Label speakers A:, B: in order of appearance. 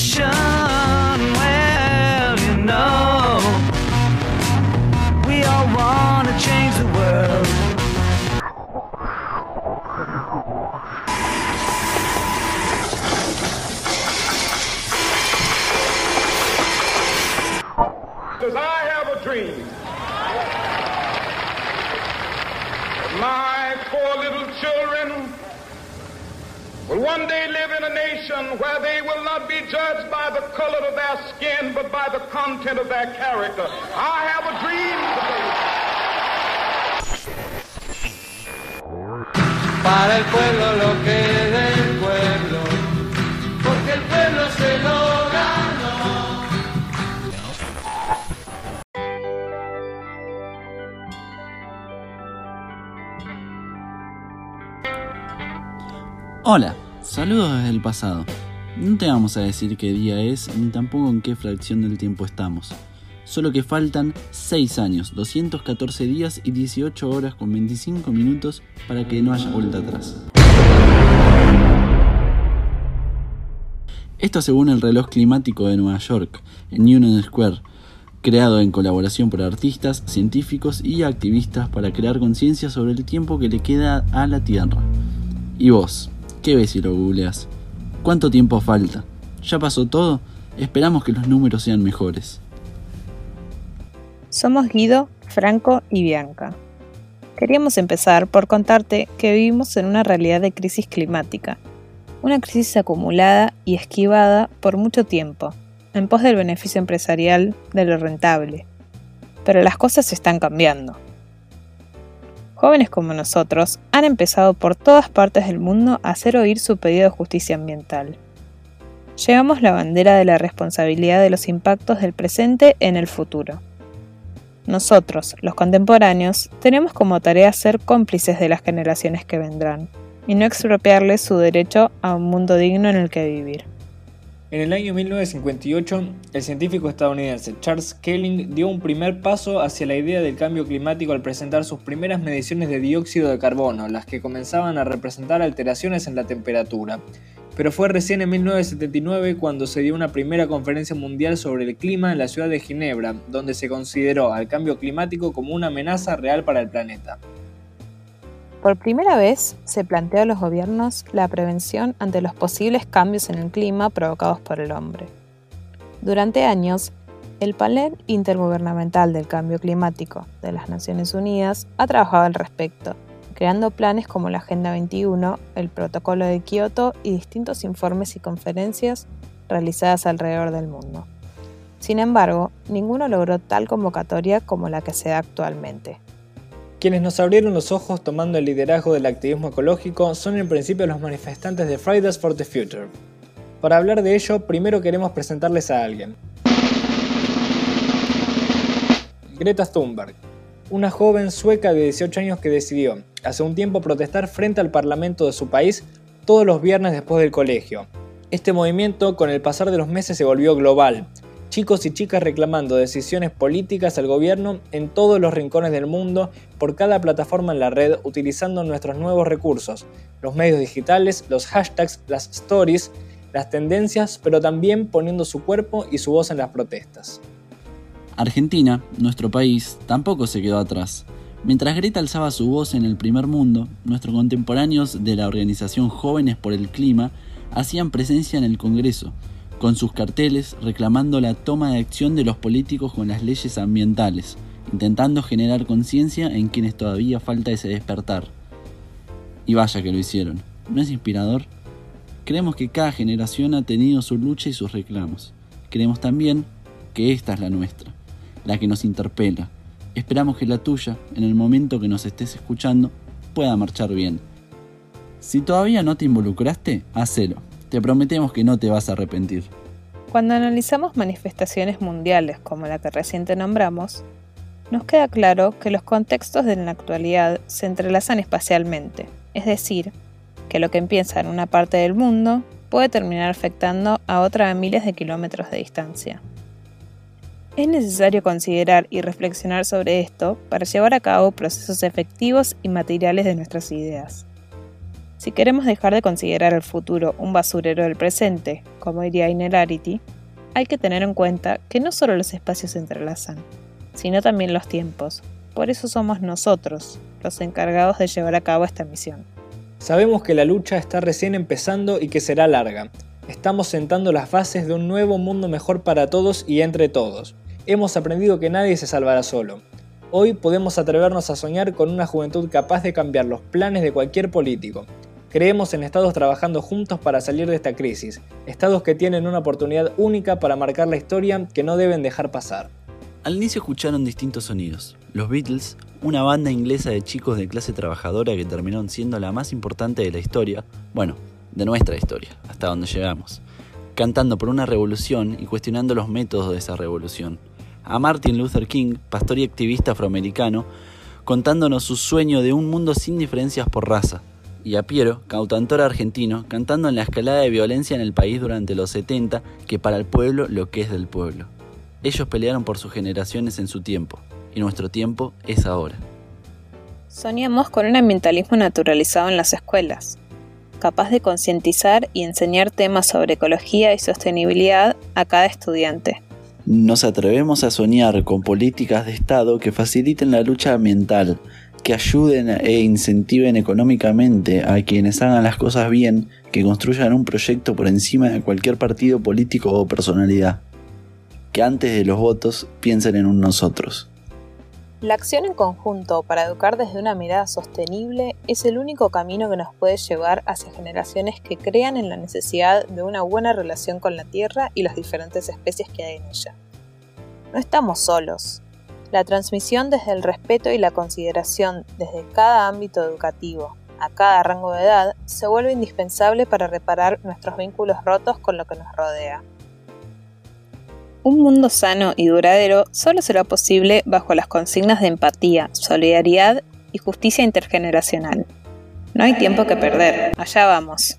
A: nation. Well, you know, we all want to change the world.
B: Because I have a dream. My four little children will one day live in a nation where they will not be judged by the color of their skin, but by the content of their character. I have a dream today.
A: Para el pueblo lo que
C: Hola, saludos desde el pasado. No te vamos a decir qué día es ni tampoco en qué fracción del tiempo estamos. Solo que faltan 6 años, 214 días y 18 horas con 25 minutos para que no haya vuelta atrás. Esto según el reloj climático de Nueva York, en Union Square, creado en colaboración por artistas, científicos y activistas para crear conciencia sobre el tiempo que le queda a la Tierra. ¿Y vos? ¿Qué ves si lo googleas? ¿Cuánto tiempo falta? ¿Ya pasó todo? Esperamos que los números sean mejores.
D: Somos Guido, Franco y Bianca. Queríamos empezar por contarte que vivimos en una realidad de crisis climática, una crisis acumulada y esquivada por mucho tiempo, en pos del beneficio empresarial de lo rentable. Pero las cosas están cambiando. Jóvenes como nosotros han empezado por todas partes del mundo a hacer oír su pedido de justicia ambiental. Llevamos la bandera de la responsabilidad de los impactos del presente en el futuro. Nosotros, los contemporáneos, tenemos como tarea ser cómplices de las generaciones que vendrán y no expropiarles su derecho a un mundo digno en el que vivir.
E: En el año 1958, el científico estadounidense Charles Kelling dio un primer paso hacia la idea del cambio climático al presentar sus primeras mediciones de dióxido de carbono, las que comenzaban a representar alteraciones en la temperatura. Pero fue recién en 1979 cuando se dio una primera conferencia mundial sobre el clima en la ciudad de Ginebra, donde se consideró al cambio climático como una amenaza real para el planeta.
D: Por primera vez se planteó a los gobiernos la prevención ante los posibles cambios en el clima provocados por el hombre. Durante años, el panel intergubernamental del cambio climático de las Naciones Unidas ha trabajado al respecto, creando planes como la Agenda 21, el Protocolo de Kioto y distintos informes y conferencias realizadas alrededor del mundo. Sin embargo, ninguno logró tal convocatoria como la que se da actualmente.
E: Quienes nos abrieron los ojos tomando el liderazgo del activismo ecológico son en principio los manifestantes de Fridays for the Future. Para hablar de ello, primero queremos presentarles a alguien. Greta Thunberg, una joven sueca de 18 años que decidió, hace un tiempo, protestar frente al parlamento de su país todos los viernes después del colegio. Este movimiento, con el pasar de los meses, se volvió global, chicos y chicas reclamando decisiones políticas al gobierno en todos los rincones del mundo por cada plataforma en la red utilizando nuestros nuevos recursos, los medios digitales, los hashtags, las stories, las tendencias, pero también poniendo su cuerpo y su voz en las protestas.
C: Argentina, nuestro país, tampoco se quedó atrás. Mientras Greta alzaba su voz en el primer mundo, nuestros contemporáneos de la organización Jóvenes por el Clima hacían presencia en el Congreso, con sus carteles reclamando la toma de acción de los políticos con las leyes ambientales, intentando generar conciencia en quienes todavía falta ese despertar. Y vaya que lo hicieron. ¿No es inspirador? Creemos que cada generación ha tenido su lucha y sus reclamos. Creemos también que esta es la nuestra, la que nos interpela. Esperamos que la tuya, en el momento que nos estés escuchando, pueda marchar bien. Si todavía no te involucraste, hacelo. Te prometemos que no te vas a arrepentir.
D: Cuando analizamos manifestaciones mundiales como la que reciente nombramos, nos queda claro que los contextos de la actualidad se entrelazan espacialmente, es decir, que lo que empieza en una parte del mundo puede terminar afectando a otra a miles de kilómetros de distancia. Es necesario considerar y reflexionar sobre esto para llevar a cabo procesos efectivos y materiales de nuestras ideas. Si queremos dejar de considerar el futuro un basurero del presente, como diría Inelarity, hay que tener en cuenta que no solo los espacios se entrelazan, sino también los tiempos. Por eso somos nosotros los encargados de llevar a cabo esta misión.
E: Sabemos que la lucha está recién empezando y que será larga. Estamos sentando las bases de un nuevo mundo mejor para todos y entre todos. Hemos aprendido que nadie se salvará solo. Hoy podemos atrevernos a soñar con una juventud capaz de cambiar los planes de cualquier político, Creemos en estados trabajando juntos para salir de esta crisis, estados que tienen una oportunidad única para marcar la historia que no deben dejar pasar.
C: Al inicio escucharon distintos sonidos. Los Beatles, una banda inglesa de chicos de clase trabajadora que terminaron siendo la más importante de la historia, bueno, de nuestra historia, hasta donde llegamos, cantando por una revolución y cuestionando los métodos de esa revolución. A Martin Luther King, pastor y activista afroamericano, contándonos su sueño de un mundo sin diferencias por raza, y a Piero, cantautor argentino, cantando en la escalada de violencia en el país durante los 70, que para el pueblo lo que es del pueblo. Ellos pelearon por sus generaciones en su tiempo, y nuestro tiempo es ahora.
D: Soñamos con un ambientalismo naturalizado en las escuelas, capaz de concientizar y enseñar temas sobre ecología y sostenibilidad a cada estudiante.
C: Nos atrevemos a soñar con políticas de Estado que faciliten la lucha ambiental, que ayuden e incentiven económicamente a quienes hagan las cosas bien, que construyan un proyecto por encima de cualquier partido político o personalidad. Que antes de los votos piensen en un nosotros.
D: La acción en conjunto para educar desde una mirada sostenible es el único camino que nos puede llevar hacia generaciones que crean en la necesidad de una buena relación con la Tierra y las diferentes especies que hay en ella. No estamos solos, la transmisión desde el respeto y la consideración desde cada ámbito educativo, a cada rango de edad, se vuelve indispensable para reparar nuestros vínculos rotos con lo que nos rodea. Un mundo sano y duradero solo será posible bajo las consignas de empatía, solidaridad y justicia intergeneracional. No hay tiempo que perder, allá vamos.